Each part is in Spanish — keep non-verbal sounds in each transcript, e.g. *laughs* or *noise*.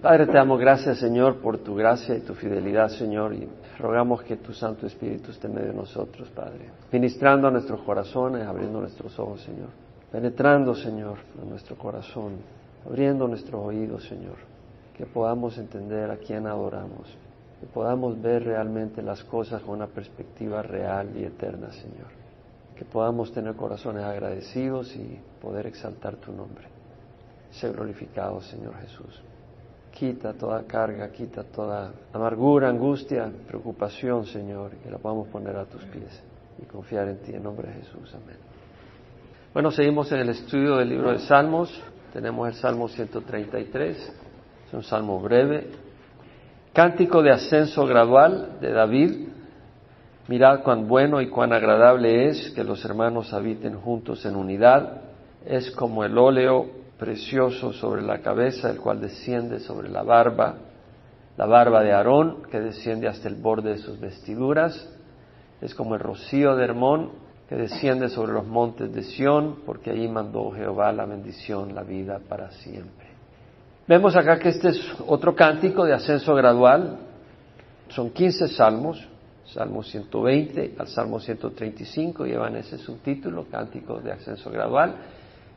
Padre, te damos gracias, Señor, por tu gracia y tu fidelidad, Señor, y rogamos que tu Santo Espíritu esté en medio de nosotros, Padre, ministrando a nuestros corazones, abriendo nuestros ojos, Señor, penetrando, Señor, en nuestro corazón, abriendo nuestros oídos, Señor, que podamos entender a quién adoramos, que podamos ver realmente las cosas con una perspectiva real y eterna, Señor, que podamos tener corazones agradecidos y poder exaltar tu nombre. Sé glorificado, Señor Jesús quita toda carga, quita toda amargura, angustia, preocupación, Señor, que la podamos poner a tus pies y confiar en ti en nombre de Jesús. Amén. Bueno, seguimos en el estudio del libro de Salmos. Tenemos el Salmo 133, es un salmo breve. Cántico de ascenso gradual de David. Mirad cuán bueno y cuán agradable es que los hermanos habiten juntos en unidad. Es como el óleo precioso sobre la cabeza, el cual desciende sobre la barba, la barba de Aarón, que desciende hasta el borde de sus vestiduras. Es como el rocío de Hermón, que desciende sobre los montes de Sión, porque allí mandó Jehová la bendición, la vida para siempre. Vemos acá que este es otro cántico de ascenso gradual. Son 15 salmos, Salmo 120 al Salmo 135 llevan ese subtítulo, Cántico de Ascenso Gradual.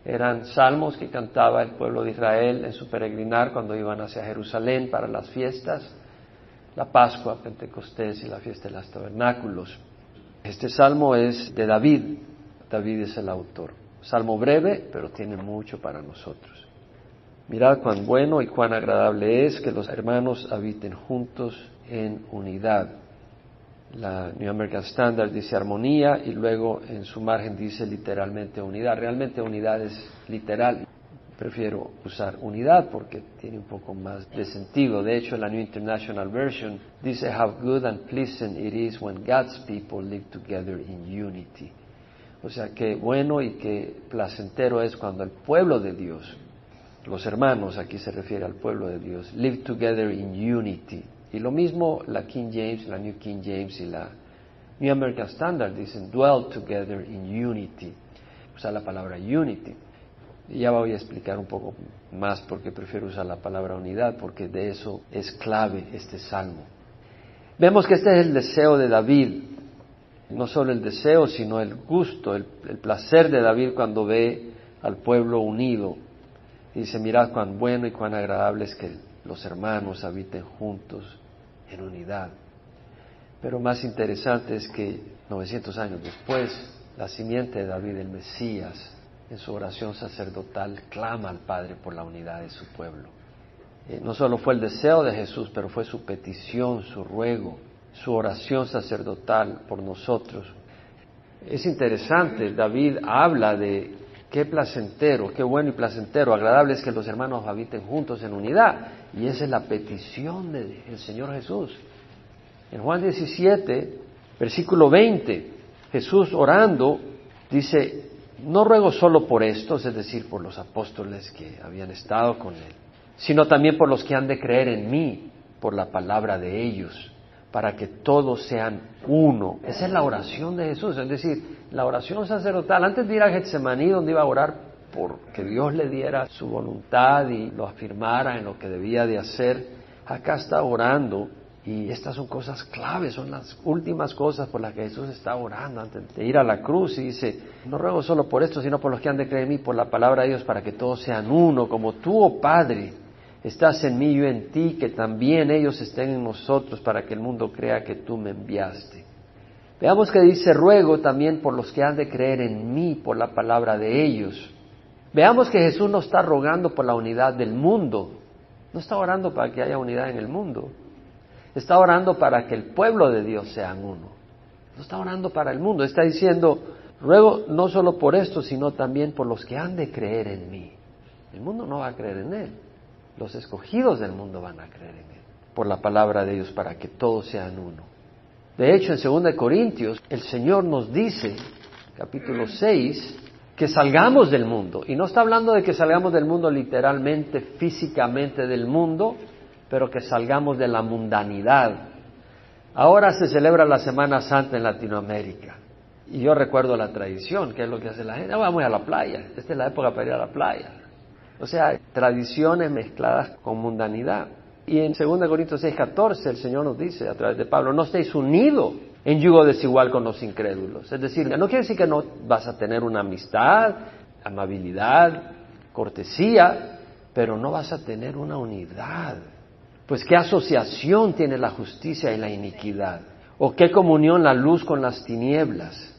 Eran salmos que cantaba el pueblo de Israel en su peregrinar cuando iban hacia Jerusalén para las fiestas, la Pascua, Pentecostés y la fiesta de los tabernáculos. Este salmo es de David, David es el autor. Salmo breve, pero tiene mucho para nosotros. Mirad cuán bueno y cuán agradable es que los hermanos habiten juntos en unidad. La New American Standard dice armonía y luego en su margen dice literalmente unidad. Realmente unidad es literal. Prefiero usar unidad porque tiene un poco más de sentido. De hecho, la New International Version dice how good and pleasant it is when God's people live together in unity. O sea, que bueno y que placentero es cuando el pueblo de Dios, los hermanos, aquí se refiere al pueblo de Dios, live together in unity, y lo mismo la King James, la New King James y la New American Standard dicen dwell together in unity. Usa la palabra unity. Y ya voy a explicar un poco más porque prefiero usar la palabra unidad, porque de eso es clave este salmo. Vemos que este es el deseo de David, no solo el deseo, sino el gusto, el, placer de David cuando ve al pueblo unido. Dice, mirad cuán bueno y cuán agradable es que los hermanos habiten juntos en unidad. Pero más interesante es que 900 años después, la simiente de David, el Mesías, en su oración sacerdotal, clama al Padre por la unidad de su pueblo. Eh, no solo fue el deseo de Jesús, pero fue su petición, su ruego, su oración sacerdotal por nosotros. Es interesante, David habla de qué placentero, qué bueno y placentero, agradable es que los hermanos habiten juntos en unidad. Y esa es la petición del Señor Jesús. En Juan 17, versículo 20, Jesús orando dice, no ruego solo por estos, es decir, por los apóstoles que habían estado con él, sino también por los que han de creer en mí, por la palabra de ellos, para que todos sean uno. Esa es la oración de Jesús, es decir, la oración sacerdotal. Antes de ir a Getsemaní, donde iba a orar porque Dios le diera su voluntad y lo afirmara en lo que debía de hacer, acá está orando y estas son cosas claves, son las últimas cosas por las que Jesús está orando antes de ir a la cruz y dice, no ruego solo por esto, sino por los que han de creer en mí, por la palabra de Dios, para que todos sean uno, como tú, oh Padre, estás en mí yo en ti, que también ellos estén en nosotros, para que el mundo crea que tú me enviaste. Veamos que dice, ruego también por los que han de creer en mí, por la palabra de ellos. Veamos que Jesús no está rogando por la unidad del mundo, no está orando para que haya unidad en el mundo, está orando para que el pueblo de Dios sea uno, no está orando para el mundo, está diciendo, ruego no solo por esto, sino también por los que han de creer en mí. El mundo no va a creer en Él, los escogidos del mundo van a creer en Él, por la palabra de Dios, para que todos sean uno. De hecho, en 2 Corintios, el Señor nos dice, capítulo 6, que salgamos del mundo. Y no está hablando de que salgamos del mundo literalmente, físicamente del mundo, pero que salgamos de la mundanidad. Ahora se celebra la Semana Santa en Latinoamérica. Y yo recuerdo la tradición, que es lo que hace la gente. Ah, vamos a la playa. Esta es la época para ir a la playa. O sea, tradiciones mezcladas con mundanidad. Y en 2 Corintios 6, 14 el Señor nos dice a través de Pablo, no estéis unidos en yugo desigual con los incrédulos. Es decir, no quiere decir que no vas a tener una amistad, amabilidad, cortesía, pero no vas a tener una unidad. Pues qué asociación tiene la justicia y la iniquidad, o qué comunión la luz con las tinieblas,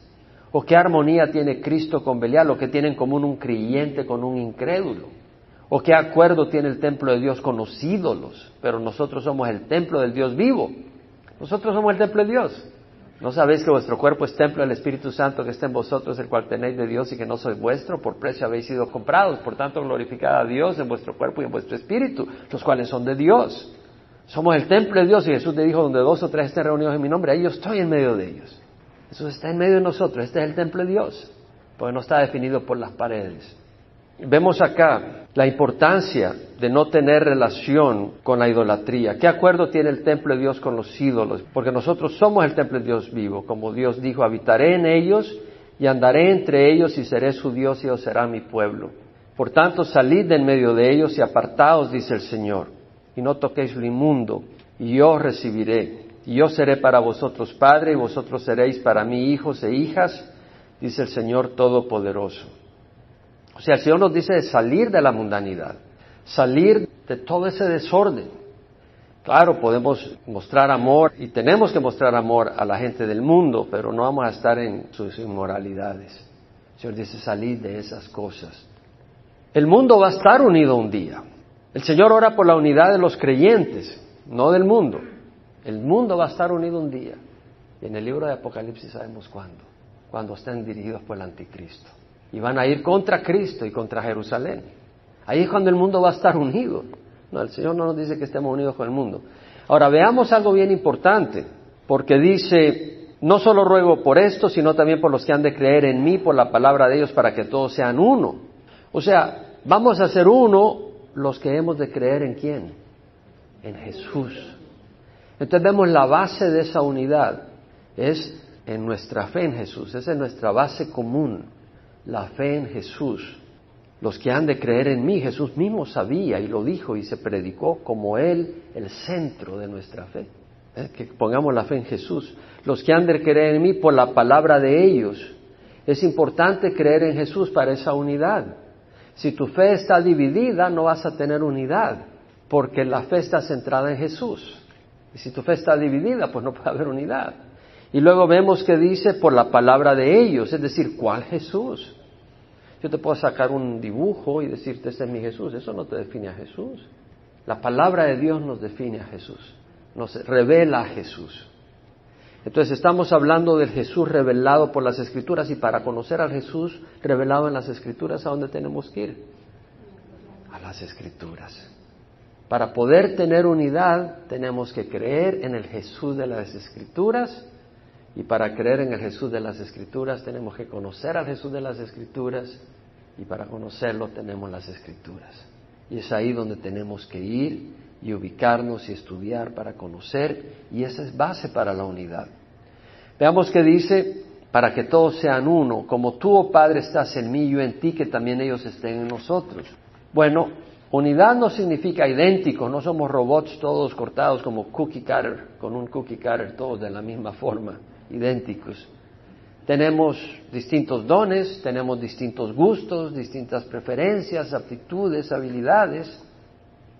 o qué armonía tiene Cristo con Belial, o qué tiene en común un creyente con un incrédulo, o qué acuerdo tiene el templo de Dios con los ídolos, pero nosotros somos el templo del Dios vivo, nosotros somos el templo de Dios. ¿No sabéis que vuestro cuerpo es templo del Espíritu Santo que está en vosotros, el cual tenéis de Dios y que no sois vuestro? Por precio habéis sido comprados. Por tanto, glorificad a Dios en vuestro cuerpo y en vuestro espíritu, los cuales son de Dios. Somos el templo de Dios y Jesús le dijo, donde dos o tres estén reunidos en mi nombre, ahí yo estoy en medio de ellos. Jesús está en medio de nosotros. Este es el templo de Dios, porque no está definido por las paredes. Vemos acá la importancia de no tener relación con la idolatría. ¿Qué acuerdo tiene el templo de Dios con los ídolos? Porque nosotros somos el templo de Dios vivo. Como Dios dijo, habitaré en ellos y andaré entre ellos y seré su Dios y ellos será mi pueblo. Por tanto, salid de en medio de ellos y apartaos, dice el Señor, y no toquéis lo inmundo, y yo os recibiré. Y yo seré para vosotros padre y vosotros seréis para mí hijos e hijas, dice el Señor Todopoderoso. O sea, el Señor nos dice salir de la mundanidad, salir de todo ese desorden. Claro, podemos mostrar amor y tenemos que mostrar amor a la gente del mundo, pero no vamos a estar en sus inmoralidades. El Señor dice salir de esas cosas. El mundo va a estar unido un día. El Señor ora por la unidad de los creyentes, no del mundo. El mundo va a estar unido un día. Y en el libro de Apocalipsis sabemos cuándo, cuando estén dirigidos por el anticristo y van a ir contra Cristo y contra Jerusalén. Ahí es cuando el mundo va a estar unido. No, el Señor no nos dice que estemos unidos con el mundo. Ahora veamos algo bien importante, porque dice, no solo ruego por esto, sino también por los que han de creer en mí, por la palabra de ellos, para que todos sean uno. O sea, vamos a ser uno los que hemos de creer en quién? En Jesús. Entonces vemos la base de esa unidad, es en nuestra fe en Jesús, esa es nuestra base común la fe en Jesús. Los que han de creer en mí, Jesús mismo sabía y lo dijo y se predicó como Él el centro de nuestra fe. ¿eh? Que pongamos la fe en Jesús. Los que han de creer en mí por la palabra de ellos. Es importante creer en Jesús para esa unidad. Si tu fe está dividida, no vas a tener unidad, porque la fe está centrada en Jesús. Y si tu fe está dividida, pues no puede haber unidad. Y luego vemos que dice por la palabra de ellos, es decir, ¿cuál Jesús? Yo te puedo sacar un dibujo y decirte, este es mi Jesús, eso no te define a Jesús. La palabra de Dios nos define a Jesús, nos revela a Jesús. Entonces estamos hablando del Jesús revelado por las Escrituras y para conocer al Jesús revelado en las Escrituras, ¿a dónde tenemos que ir? A las Escrituras. Para poder tener unidad tenemos que creer en el Jesús de las Escrituras y para creer en el Jesús de las Escrituras tenemos que conocer al Jesús de las Escrituras y para conocerlo tenemos las Escrituras. Y es ahí donde tenemos que ir y ubicarnos y estudiar para conocer y esa es base para la unidad. Veamos que dice, para que todos sean uno, como tú, oh Padre, estás en mí yo en ti, que también ellos estén en nosotros. Bueno, unidad no significa idéntico, no somos robots todos cortados como cookie cutter, con un cookie cutter todos de la misma forma idénticos. Tenemos distintos dones, tenemos distintos gustos, distintas preferencias, aptitudes, habilidades.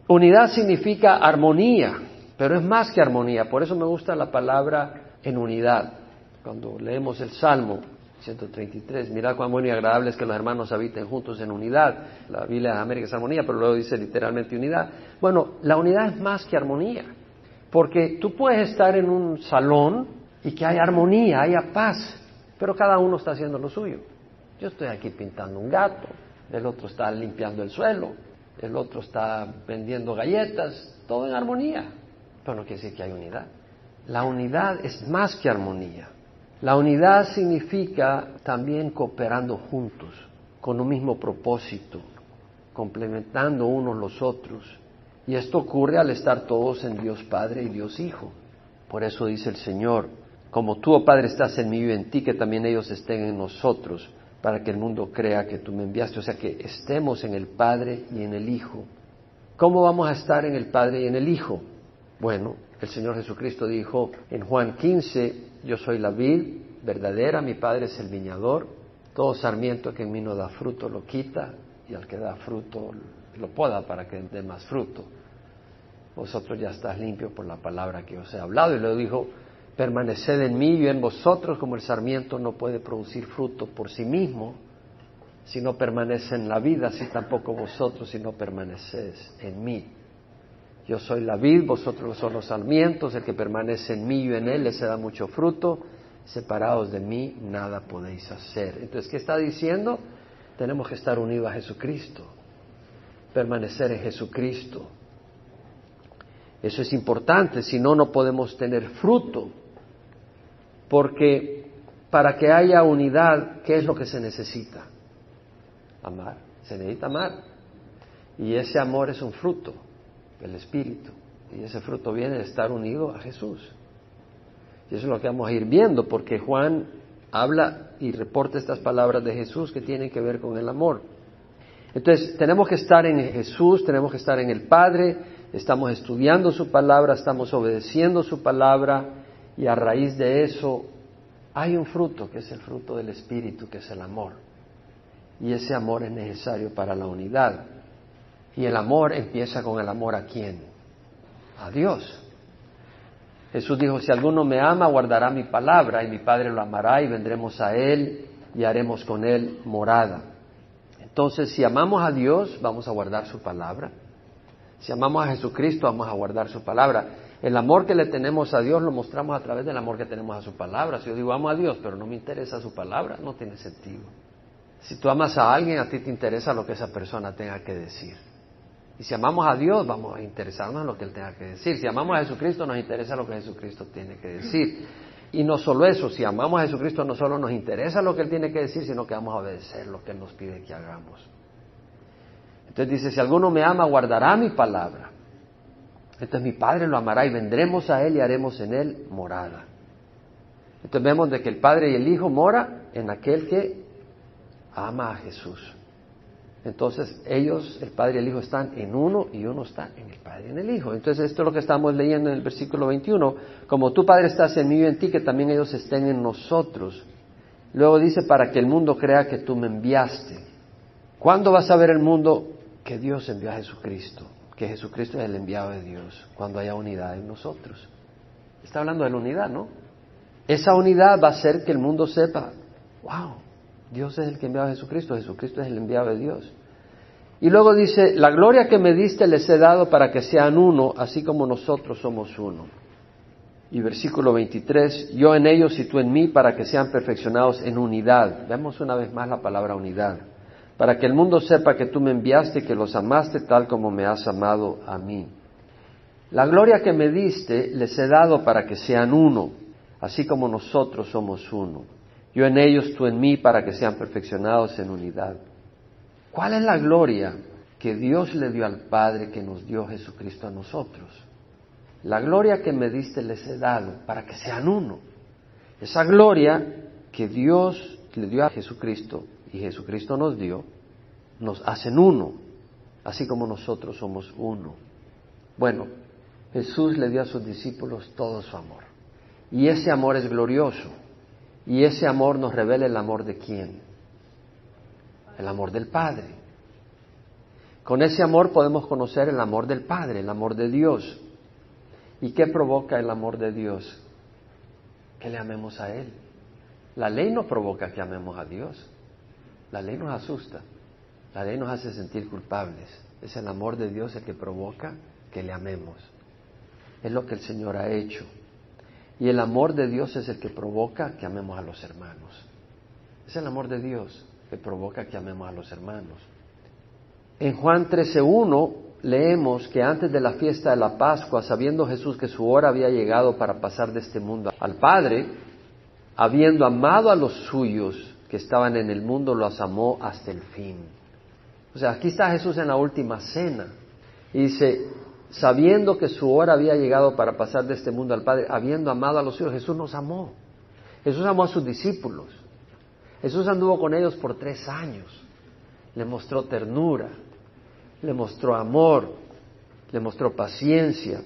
Unidad significa armonía, pero es más que armonía. Por eso me gusta la palabra en unidad. Cuando leemos el Salmo 133, mira cuán bueno y agradable es que los hermanos habiten juntos en unidad. La Biblia de América es armonía, pero luego dice literalmente unidad. Bueno, la unidad es más que armonía, porque tú puedes estar en un salón y que haya armonía, haya paz, pero cada uno está haciendo lo suyo. Yo estoy aquí pintando un gato, el otro está limpiando el suelo, el otro está vendiendo galletas, todo en armonía, pero no quiere decir que hay unidad. La unidad es más que armonía. La unidad significa también cooperando juntos, con un mismo propósito, complementando unos los otros. Y esto ocurre al estar todos en Dios Padre y Dios Hijo. Por eso dice el Señor, como tú, oh Padre, estás en mí y en ti, que también ellos estén en nosotros, para que el mundo crea que tú me enviaste, o sea, que estemos en el Padre y en el Hijo. ¿Cómo vamos a estar en el Padre y en el Hijo? Bueno, el Señor Jesucristo dijo en Juan 15, yo soy la vid verdadera, mi Padre es el viñador, todo sarmiento que en mí no da fruto lo quita y al que da fruto lo poda para que dé más fruto. Vosotros ya estás limpios por la palabra que os he hablado. Y luego dijo, permaneced en mí y en vosotros como el sarmiento no puede producir fruto por sí mismo, si no permanece en la vida, así tampoco vosotros si no permanecéis en mí. Yo soy la vid, vosotros son los sarmientos, el que permanece en mí y en él, se da mucho fruto, separados de mí nada podéis hacer. Entonces, ¿qué está diciendo? Tenemos que estar unidos a Jesucristo, permanecer en Jesucristo. Eso es importante, si no, no podemos tener fruto, porque para que haya unidad, ¿qué es lo que se necesita? Amar, se necesita amar. Y ese amor es un fruto del Espíritu, y ese fruto viene de estar unido a Jesús. Y eso es lo que vamos a ir viendo, porque Juan habla y reporta estas palabras de Jesús que tienen que ver con el amor. Entonces, tenemos que estar en Jesús, tenemos que estar en el Padre, estamos estudiando su palabra, estamos obedeciendo su palabra y a raíz de eso hay un fruto que es el fruto del Espíritu, que es el amor. Y ese amor es necesario para la unidad. Y el amor empieza con el amor a quién? A Dios. Jesús dijo, si alguno me ama, guardará mi palabra y mi Padre lo amará y vendremos a Él y haremos con Él morada. Entonces, si amamos a Dios, vamos a guardar su palabra. Si amamos a Jesucristo, vamos a guardar su palabra. El amor que le tenemos a Dios lo mostramos a través del amor que tenemos a su palabra. Si yo digo amo a Dios, pero no me interesa su palabra, no tiene sentido. Si tú amas a alguien, a ti te interesa lo que esa persona tenga que decir. Y si amamos a Dios, vamos a interesarnos en lo que Él tenga que decir. Si amamos a Jesucristo, nos interesa lo que Jesucristo tiene que decir. Y no solo eso, si amamos a Jesucristo, no solo nos interesa lo que Él tiene que decir, sino que vamos a obedecer lo que Él nos pide que hagamos. Entonces dice, si alguno me ama, guardará mi palabra. Entonces mi Padre lo amará y vendremos a Él y haremos en Él morada. Entonces vemos de que el Padre y el Hijo mora en aquel que ama a Jesús. Entonces ellos, el Padre y el Hijo, están en uno y uno está en el Padre y en el Hijo. Entonces esto es lo que estamos leyendo en el versículo 21. Como tu Padre estás en mí y en ti, que también ellos estén en nosotros. Luego dice, para que el mundo crea que tú me enviaste. ¿Cuándo vas a ver el mundo que Dios envió a Jesucristo? Que Jesucristo es el enviado de Dios, cuando haya unidad en nosotros. Está hablando de la unidad, ¿no? Esa unidad va a hacer que el mundo sepa, wow, Dios es el que envió a Jesucristo, Jesucristo es el enviado de Dios. Y luego dice, la gloria que me diste les he dado para que sean uno, así como nosotros somos uno. Y versículo 23, yo en ellos y tú en mí, para que sean perfeccionados en unidad. Vemos una vez más la palabra unidad. Para que el mundo sepa que tú me enviaste y que los amaste tal como me has amado a mí. La gloria que me diste les he dado para que sean uno, así como nosotros somos uno yo en ellos, tú en mí, para que sean perfeccionados en unidad. ¿Cuál es la gloria que Dios le dio al Padre que nos dio Jesucristo a nosotros? La gloria que me diste les he dado para que sean uno. Esa gloria que Dios le dio a Jesucristo y Jesucristo nos dio, nos hacen uno, así como nosotros somos uno. Bueno, Jesús le dio a sus discípulos todo su amor. Y ese amor es glorioso. Y ese amor nos revela el amor de quién? El amor del Padre. Con ese amor podemos conocer el amor del Padre, el amor de Dios. ¿Y qué provoca el amor de Dios? Que le amemos a Él. La ley no provoca que amemos a Dios. La ley nos asusta. La ley nos hace sentir culpables. Es el amor de Dios el que provoca que le amemos. Es lo que el Señor ha hecho. Y el amor de Dios es el que provoca que amemos a los hermanos. Es el amor de Dios que provoca que amemos a los hermanos. En Juan 13.1 leemos que antes de la fiesta de la Pascua, sabiendo Jesús que su hora había llegado para pasar de este mundo al Padre, habiendo amado a los suyos que estaban en el mundo, los amó hasta el fin. O sea, aquí está Jesús en la última cena. Y dice, sabiendo que su hora había llegado para pasar de este mundo al Padre, habiendo amado a los suyos, Jesús nos amó. Jesús amó a sus discípulos. Jesús anduvo con ellos por tres años. Le mostró ternura, le mostró amor, le mostró paciencia,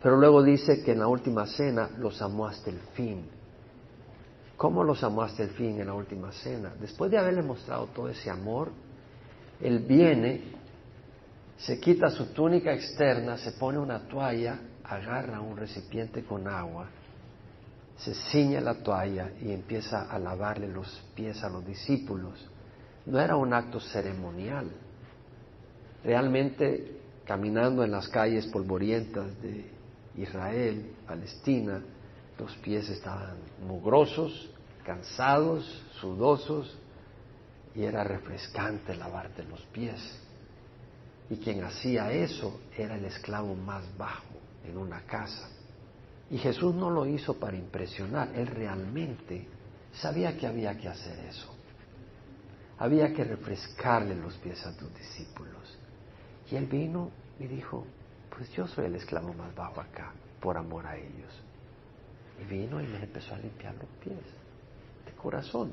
pero luego dice que en la última cena los amó hasta el fin. ¿Cómo los amó hasta el fin en la última cena? Después de haberle mostrado todo ese amor, Él viene, se quita su túnica externa, se pone una toalla, agarra un recipiente con agua, se ciña la toalla y empieza a lavarle los pies a los discípulos. No era un acto ceremonial. Realmente, caminando en las calles polvorientas de Israel, Palestina, los pies estaban mugrosos, cansados, sudosos, y era refrescante lavarte los pies. Y quien hacía eso era el esclavo más bajo en una casa. Y Jesús no lo hizo para impresionar, él realmente sabía que había que hacer eso. Había que refrescarle los pies a tus discípulos. Y él vino y dijo, pues yo soy el esclavo más bajo acá, por amor a ellos. Y vino y me empezó a limpiar los pies de corazón,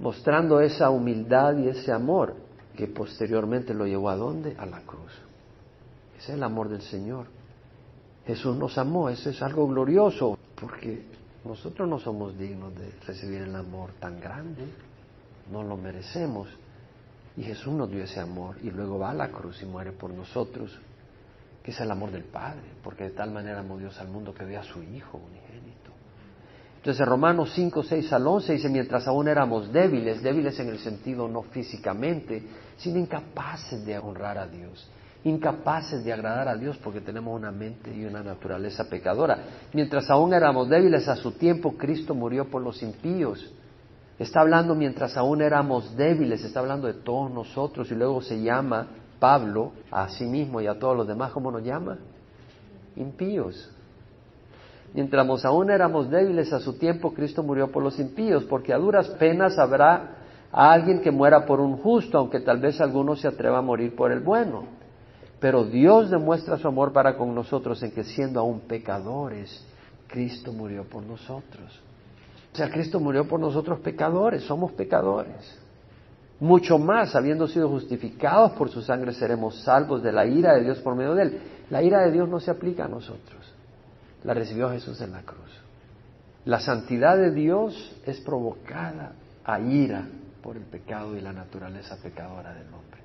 mostrando esa humildad y ese amor que posteriormente lo llevó a dónde? A la cruz. Ese es el amor del Señor. Jesús nos amó, eso es algo glorioso, porque nosotros no somos dignos de recibir el amor tan grande, no lo merecemos. Y Jesús nos dio ese amor y luego va a la cruz y muere por nosotros, que es el amor del Padre, porque de tal manera amó Dios al mundo que ve a su Hijo unigénito. Entonces Romanos 5, 6 al 11 dice, mientras aún éramos débiles, débiles en el sentido no físicamente, sino incapaces de honrar a Dios, incapaces de agradar a Dios porque tenemos una mente y una naturaleza pecadora. Mientras aún éramos débiles a su tiempo, Cristo murió por los impíos. Está hablando mientras aún éramos débiles, está hablando de todos nosotros y luego se llama Pablo a sí mismo y a todos los demás, ¿cómo nos llama? Impíos. Mientras aún éramos débiles a su tiempo, Cristo murió por los impíos, porque a duras penas habrá a alguien que muera por un justo, aunque tal vez alguno se atreva a morir por el bueno. Pero Dios demuestra su amor para con nosotros en que siendo aún pecadores, Cristo murió por nosotros. O sea, Cristo murió por nosotros pecadores, somos pecadores. Mucho más, habiendo sido justificados por su sangre, seremos salvos de la ira de Dios por medio de él. La ira de Dios no se aplica a nosotros. La recibió Jesús en la cruz. La santidad de Dios es provocada a ira por el pecado y la naturaleza pecadora del hombre.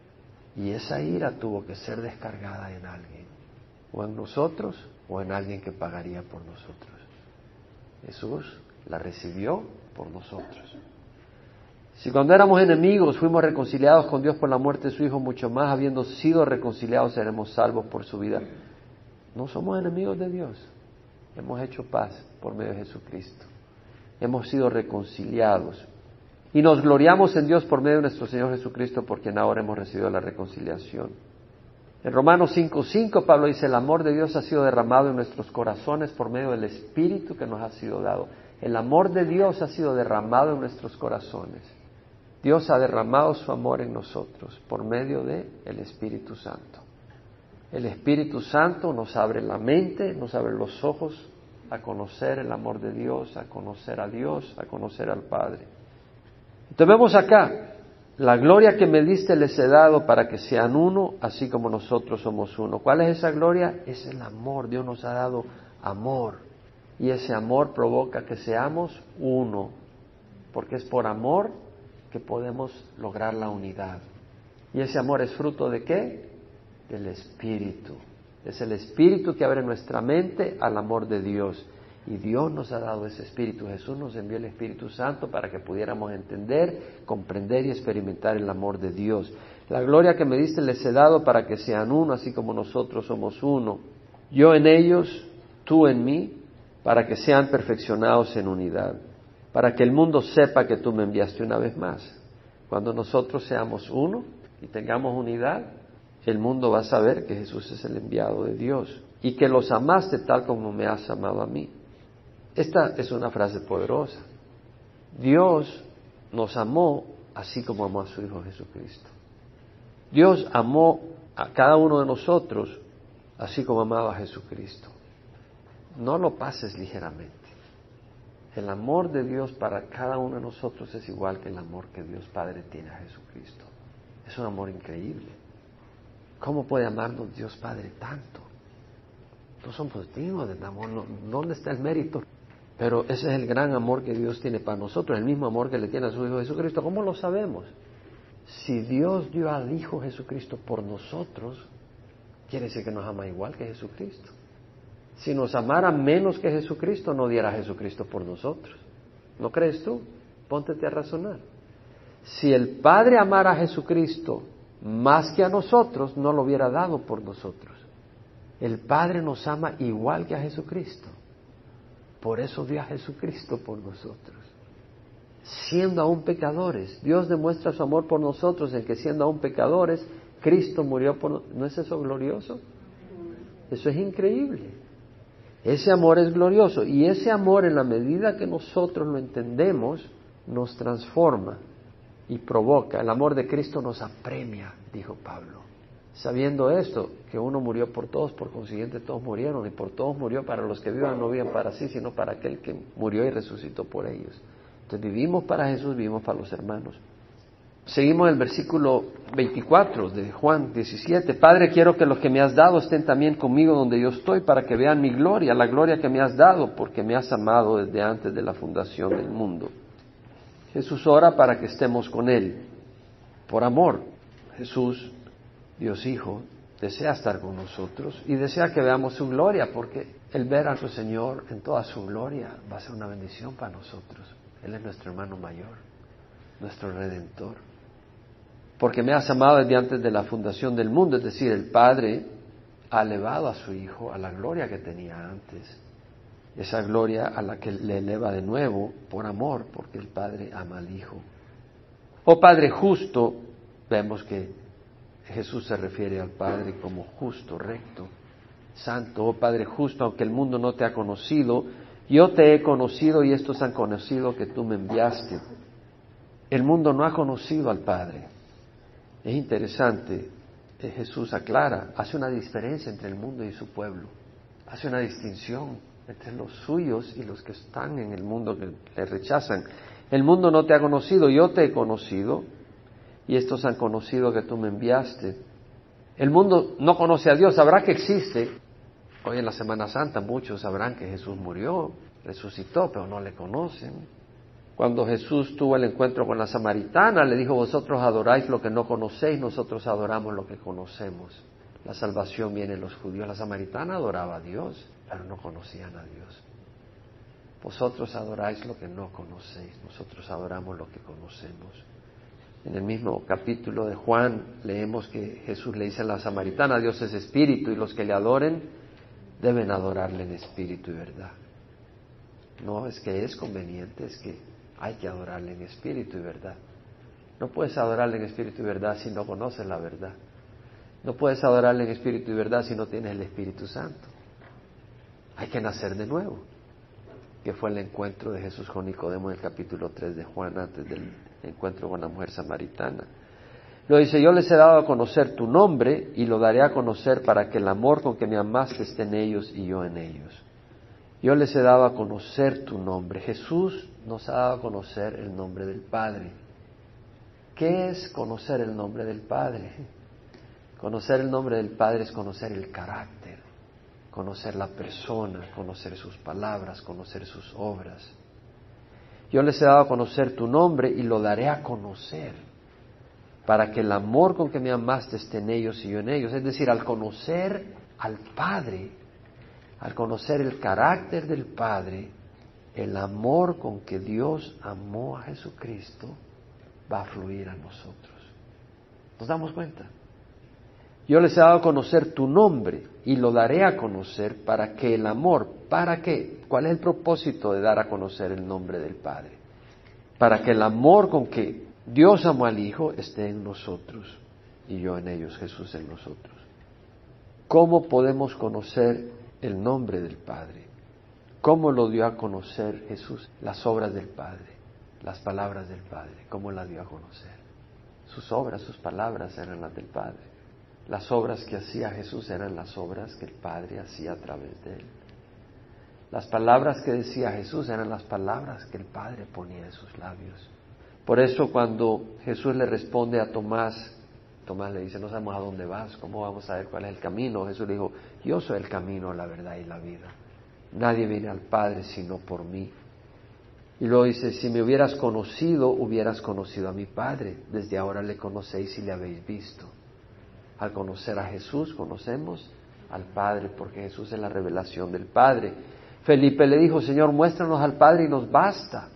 Y esa ira tuvo que ser descargada en alguien, o en nosotros, o en alguien que pagaría por nosotros. Jesús la recibió por nosotros. Si cuando éramos enemigos fuimos reconciliados con Dios por la muerte de su Hijo, mucho más habiendo sido reconciliados seremos salvos por su vida. No somos enemigos de Dios. Hemos hecho paz por medio de Jesucristo. Hemos sido reconciliados. Y nos gloriamos en Dios por medio de nuestro Señor Jesucristo, porque ahora hemos recibido la reconciliación. En Romanos 5:5 Pablo dice, el amor de Dios ha sido derramado en nuestros corazones por medio del Espíritu que nos ha sido dado. El amor de Dios ha sido derramado en nuestros corazones. Dios ha derramado su amor en nosotros por medio de el Espíritu Santo. El Espíritu Santo nos abre la mente, nos abre los ojos a conocer el amor de Dios, a conocer a Dios, a conocer al Padre. Entonces vemos acá, la gloria que me diste les he dado para que sean uno, así como nosotros somos uno. ¿Cuál es esa gloria? Es el amor. Dios nos ha dado amor. Y ese amor provoca que seamos uno, porque es por amor que podemos lograr la unidad. ¿Y ese amor es fruto de qué? Del Espíritu. Es el Espíritu que abre nuestra mente al amor de Dios. Y Dios nos ha dado ese Espíritu. Jesús nos envió el Espíritu Santo para que pudiéramos entender, comprender y experimentar el amor de Dios. La gloria que me diste les he dado para que sean uno, así como nosotros somos uno. Yo en ellos, tú en mí, para que sean perfeccionados en unidad para que el mundo sepa que tú me enviaste una vez más. Cuando nosotros seamos uno y tengamos unidad, el mundo va a saber que Jesús es el enviado de Dios y que los amaste tal como me has amado a mí. Esta es una frase poderosa. Dios nos amó así como amó a su Hijo Jesucristo. Dios amó a cada uno de nosotros así como amaba a Jesucristo. No lo pases ligeramente. El amor de Dios para cada uno de nosotros es igual que el amor que Dios Padre tiene a Jesucristo. Es un amor increíble. ¿Cómo puede amarnos Dios Padre tanto? No somos dignos de amor. ¿Dónde está el mérito? Pero ese es el gran amor que Dios tiene para nosotros, el mismo amor que le tiene a su Hijo Jesucristo. ¿Cómo lo sabemos? Si Dios dio al Hijo Jesucristo por nosotros, quiere decir que nos ama igual que Jesucristo. Si nos amara menos que Jesucristo, no diera a Jesucristo por nosotros. ¿No crees tú? Póntete a razonar. Si el Padre amara a Jesucristo más que a nosotros, no lo hubiera dado por nosotros. El Padre nos ama igual que a Jesucristo. Por eso dio a Jesucristo por nosotros. Siendo aún pecadores, Dios demuestra su amor por nosotros en que siendo aún pecadores, Cristo murió por nosotros. ¿No es eso glorioso? Eso es increíble. Ese amor es glorioso y ese amor en la medida que nosotros lo entendemos nos transforma y provoca. El amor de Cristo nos apremia, dijo Pablo. Sabiendo esto, que uno murió por todos, por consiguiente todos murieron, y por todos murió para los que vivan, no vivan para sí, sino para aquel que murió y resucitó por ellos. Entonces vivimos para Jesús, vivimos para los hermanos. Seguimos el versículo 24 de Juan 17. Padre, quiero que los que me has dado estén también conmigo donde yo estoy, para que vean mi gloria, la gloria que me has dado, porque me has amado desde antes de la fundación del mundo. Jesús ora para que estemos con Él, por amor. Jesús Dios Hijo, desea estar con nosotros y desea que veamos su gloria, porque el ver a nuestro Señor en toda su gloria va a ser una bendición para nosotros. Él es nuestro hermano mayor, nuestro redentor. Porque me has amado desde antes de la fundación del mundo, es decir, el Padre ha elevado a su Hijo a la gloria que tenía antes. Esa gloria a la que le eleva de nuevo por amor, porque el Padre ama al Hijo. Oh Padre justo, vemos que Jesús se refiere al Padre como justo, recto, santo, oh Padre justo, aunque el mundo no te ha conocido, yo te he conocido y estos han conocido que tú me enviaste. El mundo no ha conocido al Padre. Es interesante, Jesús aclara, hace una diferencia entre el mundo y su pueblo, hace una distinción entre los suyos y los que están en el mundo que le rechazan. El mundo no te ha conocido, yo te he conocido, y estos han conocido que tú me enviaste. El mundo no conoce a Dios, sabrá que existe. Hoy en la Semana Santa muchos sabrán que Jesús murió, resucitó, pero no le conocen. Cuando Jesús tuvo el encuentro con la samaritana, le dijo, vosotros adoráis lo que no conocéis, nosotros adoramos lo que conocemos. La salvación viene en los judíos. La samaritana adoraba a Dios, pero no conocían a Dios. Vosotros adoráis lo que no conocéis, nosotros adoramos lo que conocemos. En el mismo capítulo de Juan leemos que Jesús le dice a la samaritana, Dios es espíritu y los que le adoren deben adorarle en espíritu y verdad. No es que es conveniente, es que hay que adorarle en espíritu y verdad. No puedes adorarle en espíritu y verdad si no conoces la verdad. No puedes adorarle en espíritu y verdad si no tienes el Espíritu Santo. Hay que nacer de nuevo, que fue el encuentro de Jesús con Nicodemo en el capítulo 3 de Juan antes del encuentro con la mujer samaritana. Lo dice, yo les he dado a conocer tu nombre y lo daré a conocer para que el amor con que me amaste esté en ellos y yo en ellos. Yo les he dado a conocer tu nombre. Jesús nos ha dado a conocer el nombre del Padre. ¿Qué es conocer el nombre del Padre? Conocer el nombre del Padre es conocer el carácter, conocer la persona, conocer sus palabras, conocer sus obras. Yo les he dado a conocer tu nombre y lo daré a conocer para que el amor con que me amaste esté en ellos y yo en ellos. Es decir, al conocer al Padre, al conocer el carácter del Padre, el amor con que Dios amó a Jesucristo va a fluir a nosotros. ¿Nos damos cuenta? Yo les he dado a conocer tu nombre y lo daré a conocer para que el amor, ¿para qué? ¿Cuál es el propósito de dar a conocer el nombre del Padre? Para que el amor con que Dios amó al Hijo esté en nosotros y yo en ellos, Jesús en nosotros. ¿Cómo podemos conocer el nombre del Padre? ¿Cómo lo dio a conocer Jesús? Las obras del Padre, las palabras del Padre, ¿cómo las dio a conocer? Sus obras, sus palabras eran las del Padre. Las obras que hacía Jesús eran las obras que el Padre hacía a través de él. Las palabras que decía Jesús eran las palabras que el Padre ponía en sus labios. Por eso cuando Jesús le responde a Tomás, Tomás le dice, no sabemos a dónde vas, ¿cómo vamos a ver cuál es el camino? Jesús le dijo, yo soy el camino, la verdad y la vida. Nadie viene al Padre sino por mí. Y luego dice, si me hubieras conocido, hubieras conocido a mi Padre. Desde ahora le conocéis y le habéis visto. Al conocer a Jesús, conocemos al Padre, porque Jesús es la revelación del Padre. Felipe le dijo, Señor, muéstranos al Padre y nos basta.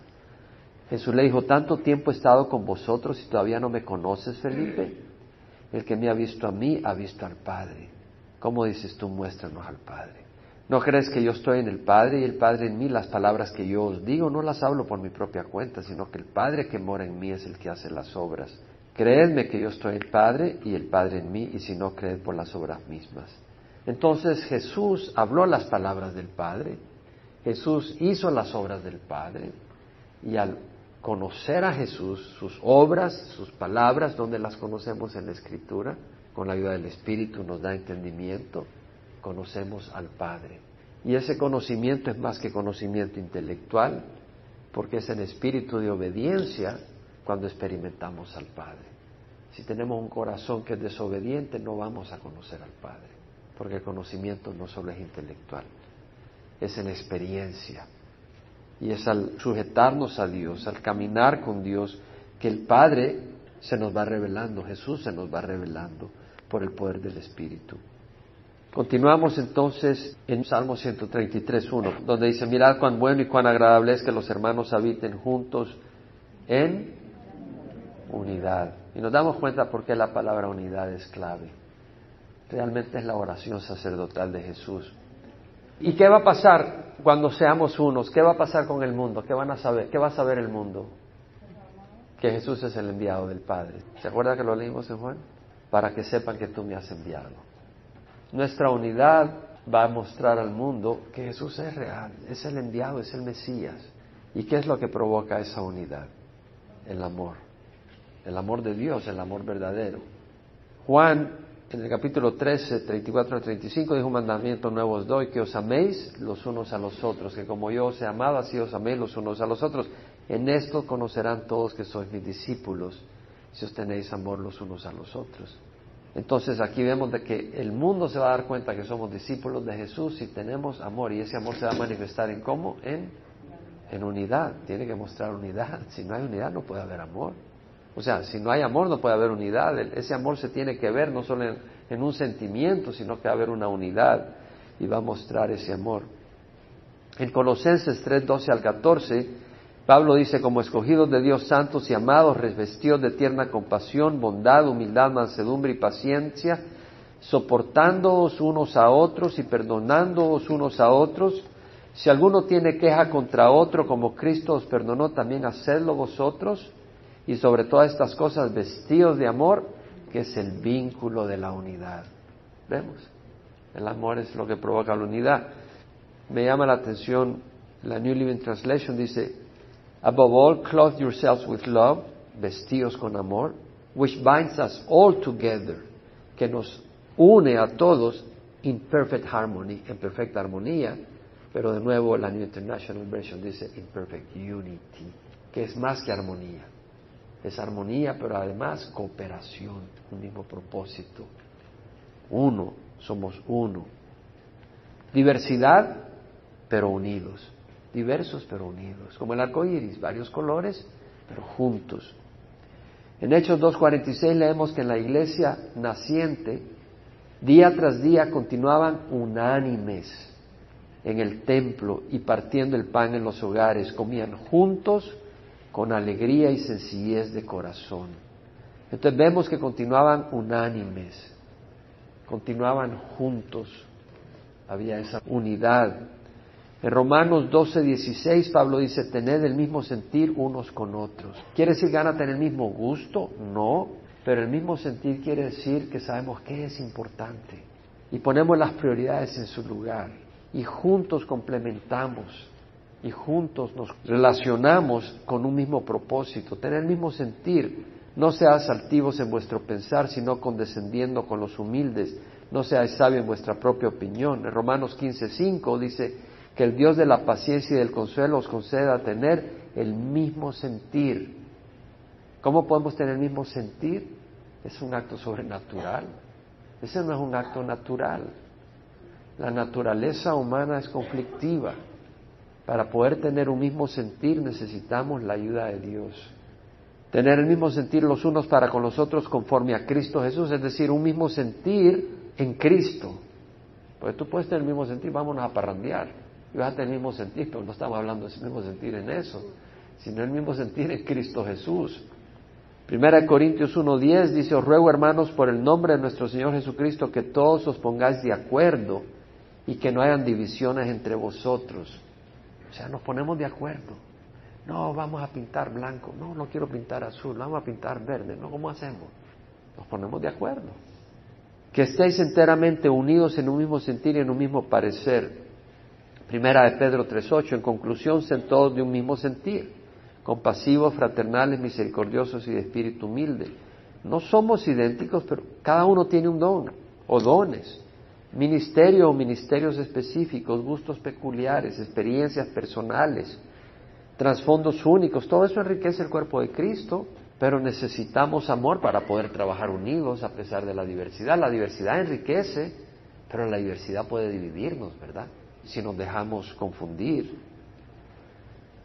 Jesús le dijo, tanto tiempo he estado con vosotros y todavía no me conoces, Felipe. El que me ha visto a mí ha visto al Padre. ¿Cómo dices tú, muéstranos al Padre? ¿No crees que yo estoy en el Padre y el Padre en mí? Las palabras que yo os digo no las hablo por mi propia cuenta, sino que el Padre que mora en mí es el que hace las obras. Creedme que yo estoy en el Padre y el Padre en mí, y si no, creed por las obras mismas. Entonces Jesús habló las palabras del Padre, Jesús hizo las obras del Padre, y al conocer a Jesús, sus obras, sus palabras, donde las conocemos en la Escritura, con la ayuda del Espíritu nos da entendimiento, conocemos al Padre. Y ese conocimiento es más que conocimiento intelectual, porque es en espíritu de obediencia cuando experimentamos al Padre. Si tenemos un corazón que es desobediente, no vamos a conocer al Padre, porque el conocimiento no solo es intelectual, es en experiencia. Y es al sujetarnos a Dios, al caminar con Dios, que el Padre se nos va revelando, Jesús se nos va revelando por el poder del Espíritu. Continuamos entonces en Salmo 133.1, donde dice, mirad cuán bueno y cuán agradable es que los hermanos habiten juntos en unidad. Y nos damos cuenta por qué la palabra unidad es clave. Realmente es la oración sacerdotal de Jesús. ¿Y qué va a pasar cuando seamos unos? ¿Qué va a pasar con el mundo? ¿Qué van a saber? ¿Qué va a saber el mundo? Que Jesús es el enviado del Padre. ¿Se acuerda que lo leímos en Juan? Para que sepan que tú me has enviado. Nuestra unidad va a mostrar al mundo que Jesús es real, es el enviado, es el Mesías. ¿Y qué es lo que provoca esa unidad? El amor. El amor de Dios, el amor verdadero. Juan, en el capítulo 13, 34 al 35, dijo un mandamiento nuevo os doy, que os améis los unos a los otros, que como yo os he amado, así os améis los unos a los otros. En esto conocerán todos que sois mis discípulos, si os tenéis amor los unos a los otros. Entonces aquí vemos de que el mundo se va a dar cuenta que somos discípulos de Jesús si tenemos amor y ese amor se va a manifestar en cómo? En, en unidad. Tiene que mostrar unidad. Si no hay unidad no puede haber amor. O sea, si no hay amor no puede haber unidad. Ese amor se tiene que ver no solo en, un sentimiento, sino que va a haber una unidad y va a mostrar ese amor. En Colosenses 3, 12 al 14 Pablo dice, como escogidos de Dios santos y amados, revestidos de tierna compasión, bondad, humildad, mansedumbre y paciencia, soportándoos unos a otros y perdonándoos unos a otros. Si alguno tiene queja contra otro, como Cristo os perdonó, también hacedlo vosotros. Y sobre todas estas cosas, vestidos de amor, que es el vínculo de la unidad. ¿Vemos? El amor es lo que provoca la unidad. Me llama la atención, la New Living Translation dice, Above all, clothe yourselves with love, vestíos con amor, which binds us all together, que nos une a todos in perfect harmony, en perfecta armonía, pero de nuevo la New International Version dice in perfect unity, que es más que armonía. Es armonía, pero además cooperación, un mismo propósito. Uno, somos uno. Diversidad, pero unidos diversos pero unidos, como el arco iris, varios colores, pero juntos. En Hechos 2.46 leemos que en la iglesia naciente, día tras día continuaban unánimes en el templo y partiendo el pan en los hogares, comían juntos con alegría y sencillez de corazón. Entonces vemos que continuaban unánimes, continuaban juntos, había esa unidad en Romanos 12, 16, Pablo dice, tened el mismo sentir unos con otros. ¿Quiere decir que van a tener el mismo gusto? No, pero el mismo sentir quiere decir que sabemos qué es importante y ponemos las prioridades en su lugar y juntos complementamos y juntos nos relacionamos con un mismo propósito, tener el mismo sentir. No seáis altivos en vuestro pensar, sino condescendiendo con los humildes. No seáis sabios en vuestra propia opinión. En Romanos 15, 5 dice, Que el Dios de la paciencia y del consuelo os conceda tener el mismo sentir. ¿Cómo podemos tener el mismo sentir? Es un acto sobrenatural. Ese no es un acto natural. La naturaleza humana es conflictiva. Para poder tener un mismo sentir necesitamos la ayuda de Dios. Tener el mismo sentir los unos para con los otros conforme a Cristo Jesús, es decir, un mismo sentir en Cristo. Porque tú puedes tener el mismo sentir, vámonos a parrandear. Y vas a tener el mismo sentir, pero no estamos hablando de ese mismo sentir en eso, sino el mismo sentir en Cristo Jesús. Primera de Corintios 1.10 dice, os ruego hermanos por el nombre de nuestro Señor Jesucristo que todos os pongáis de acuerdo y que no hayan divisiones entre vosotros. O sea, nos ponemos de acuerdo. No, vamos a pintar blanco. No, no quiero pintar azul. Vamos a pintar verde. No, ¿cómo hacemos? Nos ponemos de acuerdo. Que estéis enteramente unidos en un mismo sentir y en un mismo parecer. Primera de Pedro 3.8. En conclusión, sean todos de un mismo sentir. Compasivos, fraternales, misericordiosos y de espíritu humilde. No somos idénticos, pero cada uno tiene un don o dones ministerio o ministerios específicos, gustos peculiares, experiencias personales, trasfondos únicos, todo eso enriquece el cuerpo de Cristo, pero necesitamos amor para poder trabajar unidos a pesar de la diversidad. La diversidad enriquece, pero la diversidad puede dividirnos, ¿verdad? Si nos dejamos confundir.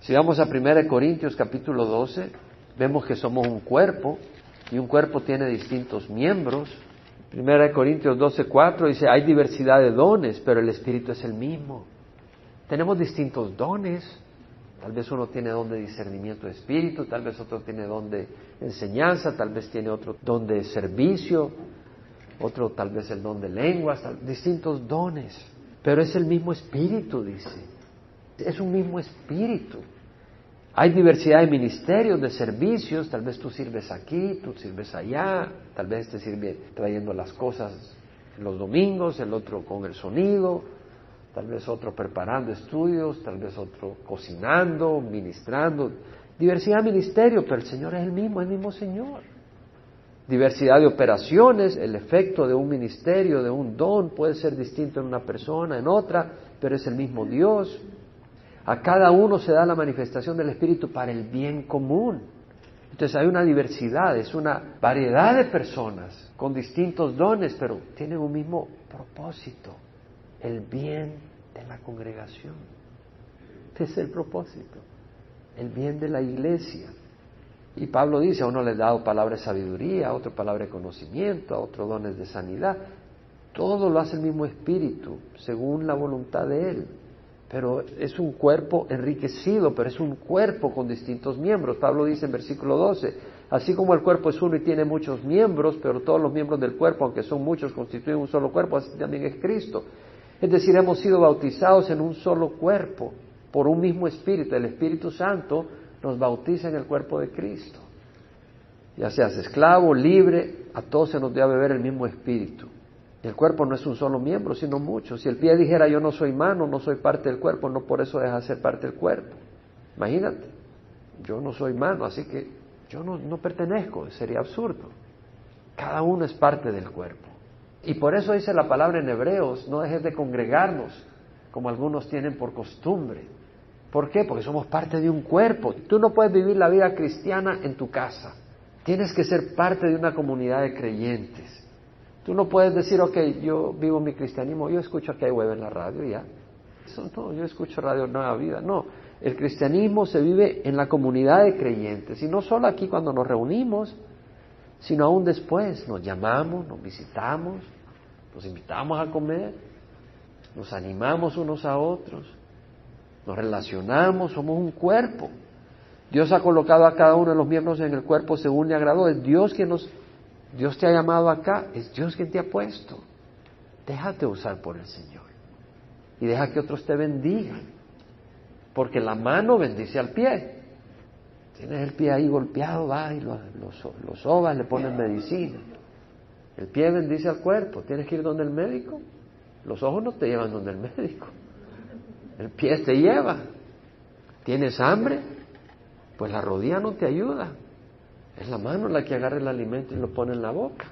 Si vamos a 1 Corintios capítulo 12, vemos que somos un cuerpo y un cuerpo tiene distintos miembros Primera de Corintios 12:4 dice, hay diversidad de dones, pero el Espíritu es el mismo. Tenemos distintos dones. Tal vez uno tiene don de discernimiento de espíritu, tal vez otro tiene don de enseñanza, tal vez tiene otro don de servicio, otro tal vez el don de lenguas, distintos dones. Pero es el mismo espíritu, dice. Es un mismo espíritu. Hay diversidad de ministerios, de servicios, tal vez tú sirves aquí, tú sirves allá, tal vez te sirve trayendo las cosas los domingos, el otro con el sonido, tal vez otro preparando estudios, tal vez otro cocinando, ministrando. Diversidad de ministerios, pero el Señor es el mismo, el mismo Señor. Diversidad de operaciones, el efecto de un ministerio, de un don puede ser distinto en una persona, en otra, pero es el mismo Dios. A cada uno se da la manifestación del Espíritu para el bien común. Entonces hay una diversidad, es una variedad de personas con distintos dones, pero tienen un mismo propósito, el bien de la congregación. Este es el propósito, el bien de la iglesia. Y Pablo dice, a uno le ha dado palabra de sabiduría, a otro palabra de conocimiento, a otro dones de sanidad. Todo lo hace el mismo espíritu, según la voluntad de Él pero es un cuerpo enriquecido, pero es un cuerpo con distintos miembros. Pablo dice en versículo 12, así como el cuerpo es uno y tiene muchos miembros, pero todos los miembros del cuerpo, aunque son muchos, constituyen un solo cuerpo, así también es Cristo. Es decir, hemos sido bautizados en un solo cuerpo, por un mismo Espíritu. El Espíritu Santo nos bautiza en el cuerpo de Cristo. Ya seas esclavo, libre, a todos se nos debe beber el mismo Espíritu. El cuerpo no es un solo miembro, sino muchos. Si el pie dijera yo no soy mano, no soy parte del cuerpo, no por eso deja de ser parte del cuerpo. Imagínate, yo no soy mano, así que yo no, no pertenezco, sería absurdo. Cada uno es parte del cuerpo. Y por eso dice la palabra en Hebreos, no dejes de congregarnos, como algunos tienen por costumbre. ¿Por qué? Porque somos parte de un cuerpo. Tú no puedes vivir la vida cristiana en tu casa. Tienes que ser parte de una comunidad de creyentes. Tú no puedes decir, ok, yo vivo mi cristianismo, yo escucho que hay web en la radio ya. Eso no, yo escucho Radio Nueva Vida. No, el cristianismo se vive en la comunidad de creyentes y no solo aquí cuando nos reunimos, sino aún después. Nos llamamos, nos visitamos, nos invitamos a comer, nos animamos unos a otros, nos relacionamos, somos un cuerpo. Dios ha colocado a cada uno de los miembros en el cuerpo según le agradó. Es Dios quien nos Dios te ha llamado acá, es Dios quien te ha puesto. Déjate usar por el Señor. Y deja que otros te bendigan. Porque la mano bendice al pie. Tienes el pie ahí golpeado, va y lo, lo, sobas, le pones medicina. El pie bendice al cuerpo. Tienes que ir donde el médico. Los ojos no te llevan donde el médico. El pie te lleva. ¿Tienes hambre? Pues la rodilla no te ayuda. Es la mano la que agarra el alimento y lo pone en la boca.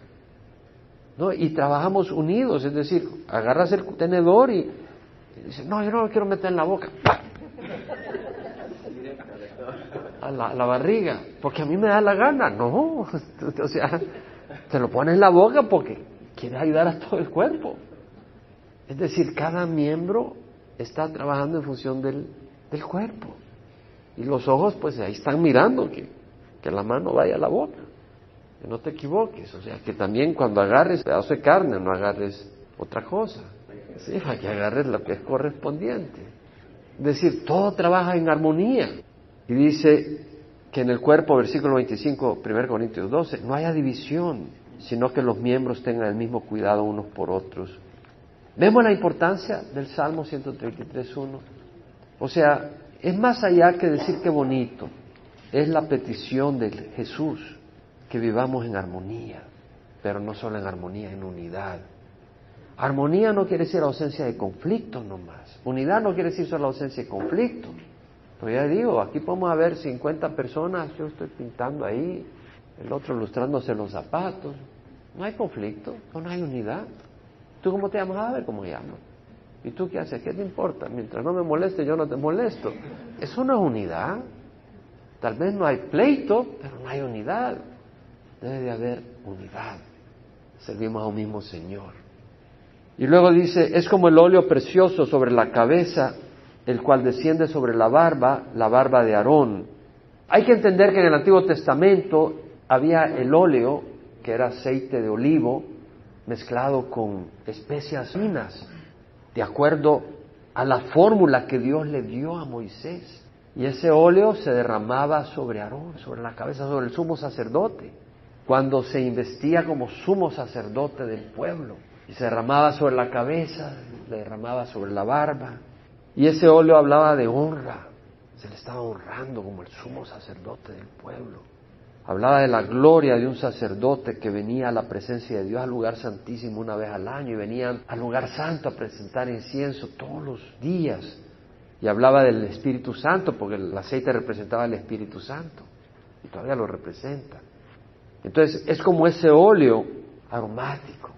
¿No? Y trabajamos unidos, es decir, agarras el tenedor y dice, no, yo no lo quiero meter en la boca. A la, a la, barriga, porque a mí me da la gana. No, *laughs* o sea, te lo pones en la boca porque quieres ayudar a todo el cuerpo. Es decir, cada miembro está trabajando en función del, del cuerpo. Y los ojos, pues ahí están mirando que, que la mano vaya a la boca. Que no te equivoques. O sea, que también cuando agarres pedazo de carne, no agarres otra cosa. Sí, que agarres lo que es correspondiente. Es decir, todo trabaja en armonía. Y dice que en el cuerpo, versículo 25, 1 Corintios 12, no haya división, sino que los miembros tengan el mismo cuidado unos por otros. Vemos la importancia del Salmo 133.1. O sea, es más allá que decir qué bonito. Es la petición de Jesús que vivamos en armonía, pero no solo en armonía, en unidad. Armonía no quiere decir ausencia de conflicto nomás. Unidad no quiere decir solo ausencia de conflicto. Pero ya digo, aquí podemos haber 50 personas, yo estoy pintando ahí, el otro lustrándose los zapatos. No hay conflicto, no hay unidad. ¿Tú cómo te llamas? A ver cómo llamo. ¿Y tú qué haces? ¿Qué te importa? Mientras no me moleste, yo no te molesto. Es una unidad. Tal vez no hay pleito, pero no hay unidad. Debe de haber unidad. Servimos a un mismo Señor. Y luego dice, es como el óleo precioso sobre la cabeza, el cual desciende sobre la barba, la barba de Aarón. Hay que entender que en el Antiguo Testamento había el óleo, que era aceite de olivo, mezclado con especias finas, de acuerdo a la fórmula que Dios le dio a Moisés. Y ese óleo se derramaba sobre Aarón, sobre la cabeza, sobre el sumo sacerdote, cuando se investía como sumo sacerdote del pueblo. Y se derramaba sobre la cabeza, se derramaba sobre la barba. Y ese óleo hablaba de honra. Se le estaba honrando como el sumo sacerdote del pueblo. Hablaba de la gloria de un sacerdote que venía a la presencia de Dios al lugar santísimo una vez al año y venían al lugar santo a presentar incienso todos los días. Y hablaba del Espíritu Santo porque el aceite representaba el Espíritu Santo y todavía lo representa. Entonces es como ese óleo aromático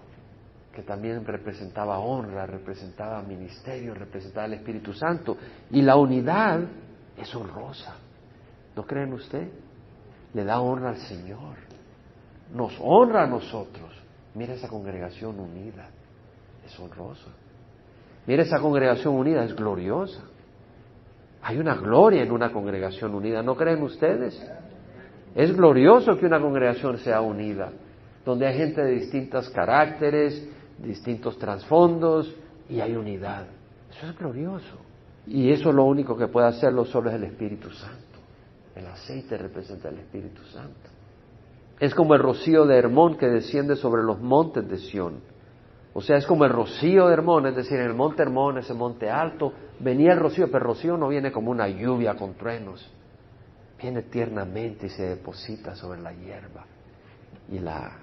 que también representaba honra, representaba ministerio, representaba el Espíritu Santo. Y la unidad es honrosa. ¿No creen usted? Le da honra al Señor. Nos honra a nosotros. Mira esa congregación unida. Es honrosa. Mira esa congregación unida, es gloriosa. Hay una gloria en una congregación unida, ¿no creen ustedes? Es glorioso que una congregación sea unida, donde hay gente de distintos caracteres, distintos trasfondos y hay unidad. Eso es glorioso. Y eso lo único que puede hacerlo solo es el Espíritu Santo. El aceite representa el Espíritu Santo. Es como el rocío de Hermón que desciende sobre los montes de Sión. O sea, es como el rocío de Hermón, es decir, en el monte Hermón, ese monte alto, venía el rocío, pero el rocío no viene como una lluvia con truenos. Viene tiernamente y se deposita sobre la hierba y la,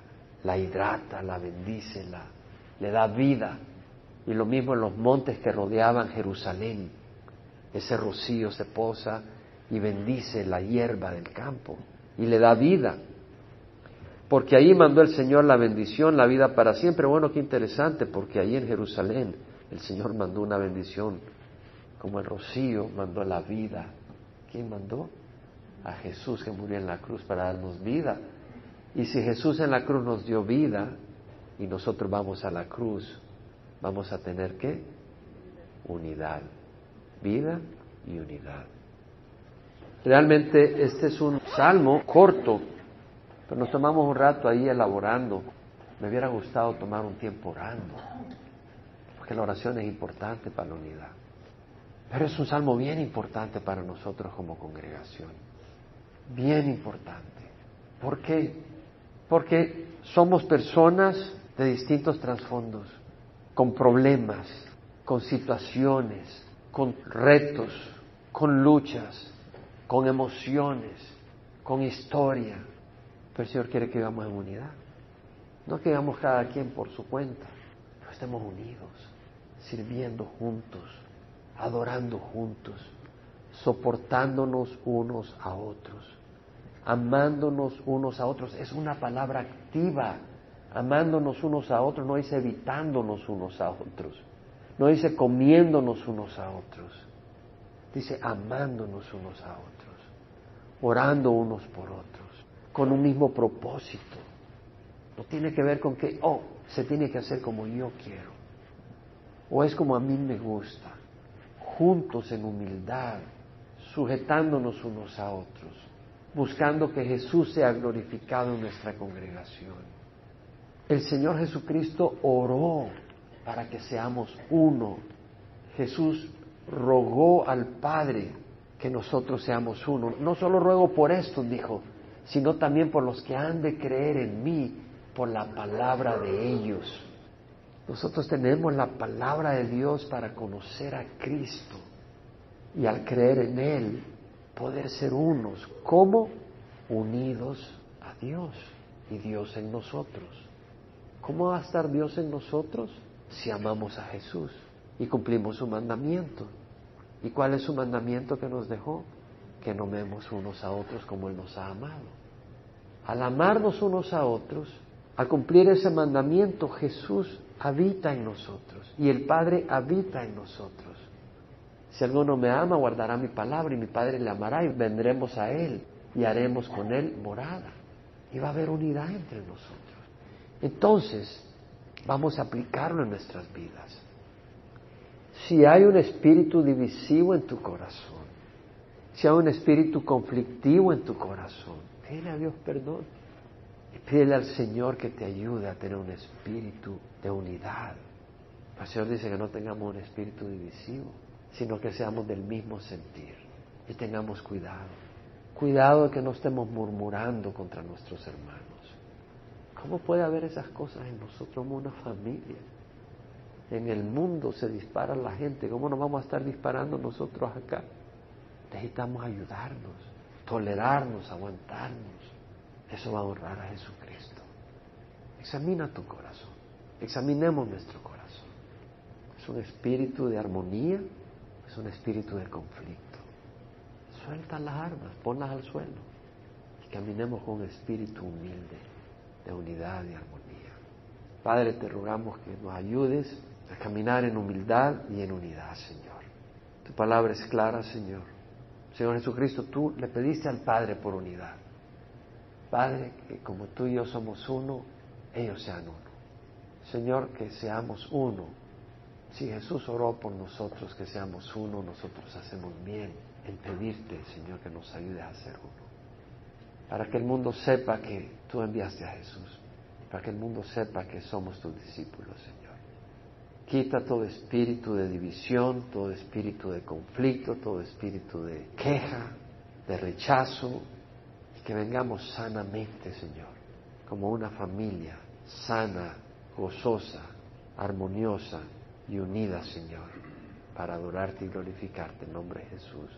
la hidrata, la bendice, la, le da vida. Y lo mismo en los montes que rodeaban Jerusalén. Ese rocío se posa y bendice la hierba del campo y le da vida. Porque ahí mandó el Señor la bendición, la vida para siempre. Bueno, qué interesante, porque ahí en Jerusalén el Señor mandó una bendición, como el rocío mandó la vida. ¿Quién mandó? A Jesús que murió en la cruz para darnos vida. Y si Jesús en la cruz nos dio vida, y nosotros vamos a la cruz, vamos a tener qué? Unidad, vida y unidad. Realmente este es un salmo corto, pero nos tomamos un rato ahí elaborando. Me hubiera gustado tomar un tiempo orando, porque la oración es importante para la unidad. Pero es un salmo bien importante para nosotros como congregación, bien importante. ¿Por qué? Porque somos personas de distintos trasfondos, con problemas, con situaciones, con retos, con luchas, con emociones, con historia. Pero el Señor quiere que vivamos en unidad. No que vivamos cada quien por su cuenta, pero estemos unidos, sirviendo juntos, adorando juntos, soportándonos unos a otros, amándonos unos a otros. Es una palabra activa amándonos unos a otros, no es evitándonos unos a otros. No dice comiéndonos unos a otros. Dice amándonos unos a otros, orando unos por otros, con un mismo propósito. No tiene que ver con que, oh, se tiene que hacer como yo quiero, o es como a mí me gusta, juntos en humildad, sujetándonos unos a otros, buscando que Jesús sea glorificado en nuestra congregación. El Señor Jesucristo oró para que seamos uno. Jesús rogó al Padre que nosotros seamos uno. No solo ruego por esto, dijo, sino también por los que han de creer en mí por la palabra de ellos. Nosotros tenemos la palabra de Dios para conocer a Cristo y al creer en Él poder ser unos. ¿Cómo? Unidos a Dios y Dios en nosotros. ¿Cómo va a estar Dios en nosotros? Si amamos a Jesús y cumplimos su mandamiento. ¿Y cuál es su mandamiento que nos dejó? Que no amemos unos a otros como Él nos ha amado. Al amarnos unos a otros, al cumplir ese mandamiento, Jesús habita en nosotros y el Padre habita en nosotros. Si alguno me ama, guardará mi palabra y mi Padre le amará y vendremos a Él y haremos con Él morada. Y va a haber unidad entre nosotros. Entonces, vamos a aplicarlo en nuestras vidas. Si hay un espíritu divisivo en tu corazón, si hay un espíritu conflictivo en tu corazón, pídele a Dios perdón. Y pídele al Señor que te ayude a tener un espíritu de unidad. El Señor dice que no tengamos un espíritu divisivo, sino que seamos del mismo sentir y tengamos cuidado. Cuidado de que no estemos murmurando contra nuestros hermanos. ¿Cómo puede haber esas cosas en nosotros como una familia? En el mundo se dispara la gente, ¿cómo nos vamos a estar disparando nosotros acá? Necesitamos ayudarnos, tolerarnos, aguantarnos. Eso va a honrar a Jesucristo. Examina tu corazón, examinemos nuestro corazón. ¿Es un espíritu de armonía? ¿Es un espíritu de conflicto? Suelta las armas, ponlas al suelo y caminemos con un espíritu humilde, de unidad y armonía. Padre, te rogamos que nos ayudes a caminar en humildad y en unidad, Señor. Tu palabra es clara, Señor. Señor Jesucristo, tú le pediste al Padre por unidad. Padre, que como tú y yo somos uno, ellos sean uno. Señor, que seamos uno. Si Jesús oró por nosotros, que seamos uno, nosotros hacemos bien en pedirte, Señor, que nos ayude a ser uno. Para que el mundo sepa que tú enviaste a Jesús. Para que el mundo sepa que somos tus discípulos, Señor. Quita todo espíritu de división, todo espíritu de conflicto, todo espíritu de queja, de rechazo, y que vengamos sanamente, Señor, como una familia sana, gozosa, armoniosa y unida, Señor, para adorarte y glorificarte en nombre de Jesús.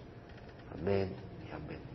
Amén y amén.